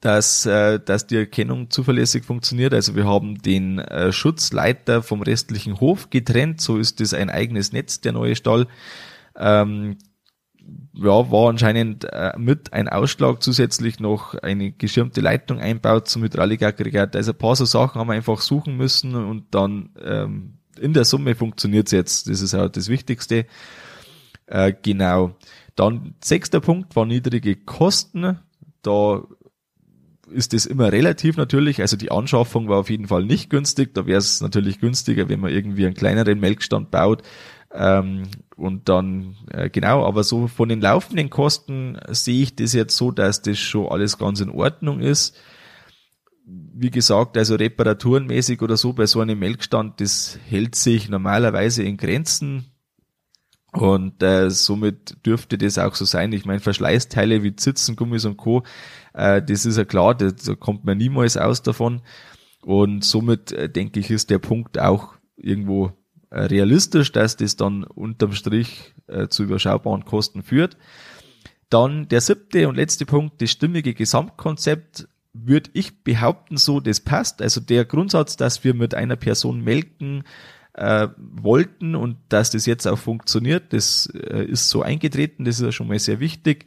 dass, äh, dass die Erkennung zuverlässig funktioniert. Also wir haben den äh, Schutzleiter vom restlichen Hof getrennt. So ist das ein eigenes Netz, der neue Stall. Ähm, ja, war anscheinend äh, mit ein Ausschlag zusätzlich noch eine geschirmte Leitung einbaut zum Hydraulikaggregat. Also ein paar so Sachen haben wir einfach suchen müssen und dann ähm, in der Summe funktioniert es jetzt. Das ist auch das Wichtigste. Äh, genau. Dann sechster Punkt war niedrige Kosten. Da ist das immer relativ natürlich. Also die Anschaffung war auf jeden Fall nicht günstig. Da wäre es natürlich günstiger, wenn man irgendwie einen kleineren Melkstand baut. Ähm, und dann, äh, genau, aber so von den laufenden Kosten sehe ich das jetzt so, dass das schon alles ganz in Ordnung ist. Wie gesagt, also reparaturenmäßig oder so bei so einem Melkstand, das hält sich normalerweise in Grenzen. Und äh, somit dürfte das auch so sein. Ich meine, Verschleißteile wie Zitzengummis und Co., äh, das ist ja klar, da, kommt man niemals aus davon. Und somit äh, denke ich, ist der Punkt auch irgendwo realistisch, dass das dann unterm Strich äh, zu überschaubaren Kosten führt. Dann der siebte und letzte Punkt, das stimmige Gesamtkonzept würde ich behaupten, so das passt. Also der Grundsatz, dass wir mit einer Person melken, äh, wollten und dass das jetzt auch funktioniert, das äh, ist so eingetreten, das ist ja schon mal sehr wichtig.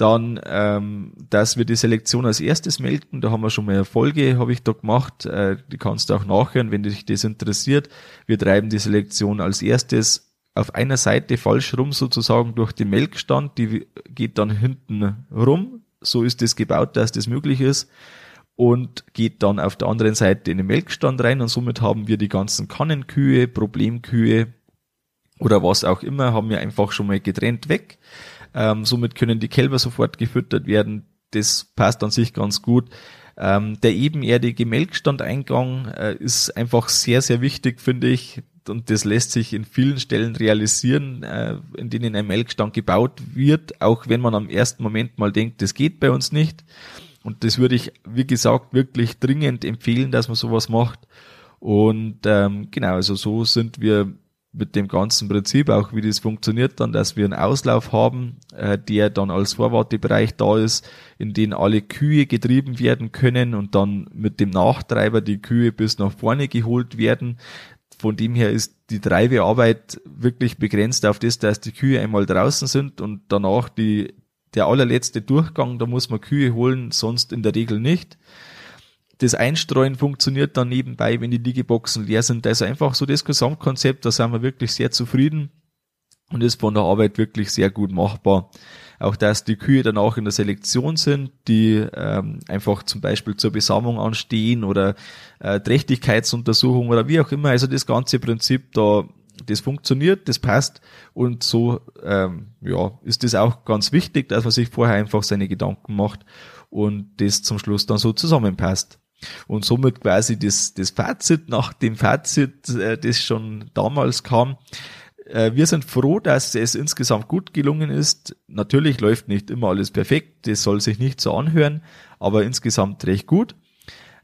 Dann, ähm, dass wir die Selektion als erstes melden, da haben wir schon mal eine Folge, habe ich da gemacht, äh, die kannst du auch nachhören, wenn dich das interessiert. Wir treiben die Selektion als erstes auf einer Seite falsch rum sozusagen durch den Melkstand, die geht dann hinten rum, so ist das gebaut, dass das möglich ist. Und geht dann auf der anderen Seite in den Melkstand rein. Und somit haben wir die ganzen Kannenkühe, Problemkühe oder was auch immer, haben wir einfach schon mal getrennt weg. Ähm, somit können die Kälber sofort gefüttert werden. Das passt an sich ganz gut. Ähm, der ebenerdige Melkstandeingang äh, ist einfach sehr, sehr wichtig, finde ich. Und das lässt sich in vielen Stellen realisieren, äh, in denen ein Melkstand gebaut wird, auch wenn man am ersten Moment mal denkt, das geht bei uns nicht. Und das würde ich, wie gesagt, wirklich dringend empfehlen, dass man sowas macht. Und ähm, genau, also so sind wir mit dem ganzen Prinzip, auch wie das funktioniert dann, dass wir einen Auslauf haben, äh, der dann als Vorwartebereich da ist, in den alle Kühe getrieben werden können und dann mit dem Nachtreiber die Kühe bis nach vorne geholt werden. Von dem her ist die Treibearbeit wirklich begrenzt auf das, dass die Kühe einmal draußen sind und danach die der allerletzte Durchgang, da muss man Kühe holen, sonst in der Regel nicht. Das Einstreuen funktioniert dann nebenbei, wenn die Liegeboxen leer sind. Also einfach so das Gesamtkonzept, da sind wir wirklich sehr zufrieden und ist von der Arbeit wirklich sehr gut machbar. Auch dass die Kühe dann auch in der Selektion sind, die ähm, einfach zum Beispiel zur Besamung anstehen oder äh, Trächtigkeitsuntersuchung oder wie auch immer. Also das ganze Prinzip da das funktioniert, das passt und so ähm, ja, ist das auch ganz wichtig, dass man sich vorher einfach seine Gedanken macht und das zum Schluss dann so zusammenpasst. Und somit quasi das, das Fazit nach dem Fazit, äh, das schon damals kam, äh, wir sind froh, dass es insgesamt gut gelungen ist. Natürlich läuft nicht immer alles perfekt, das soll sich nicht so anhören, aber insgesamt recht gut.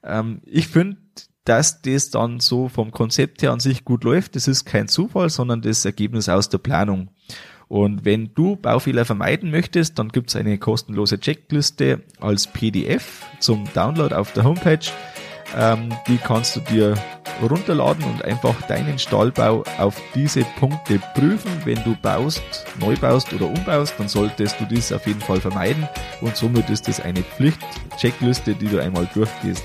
Ähm, ich finde, dass das dann so vom Konzept her an sich gut läuft, das ist kein Zufall, sondern das Ergebnis aus der Planung. Und wenn du Baufehler vermeiden möchtest, dann gibt's eine kostenlose Checkliste als PDF zum Download auf der Homepage. Ähm, die kannst du dir runterladen und einfach deinen Stahlbau auf diese Punkte prüfen. Wenn du baust, neu baust oder umbaust, dann solltest du dies auf jeden Fall vermeiden und somit ist es eine Pflicht-Checkliste, die du einmal durchgehst.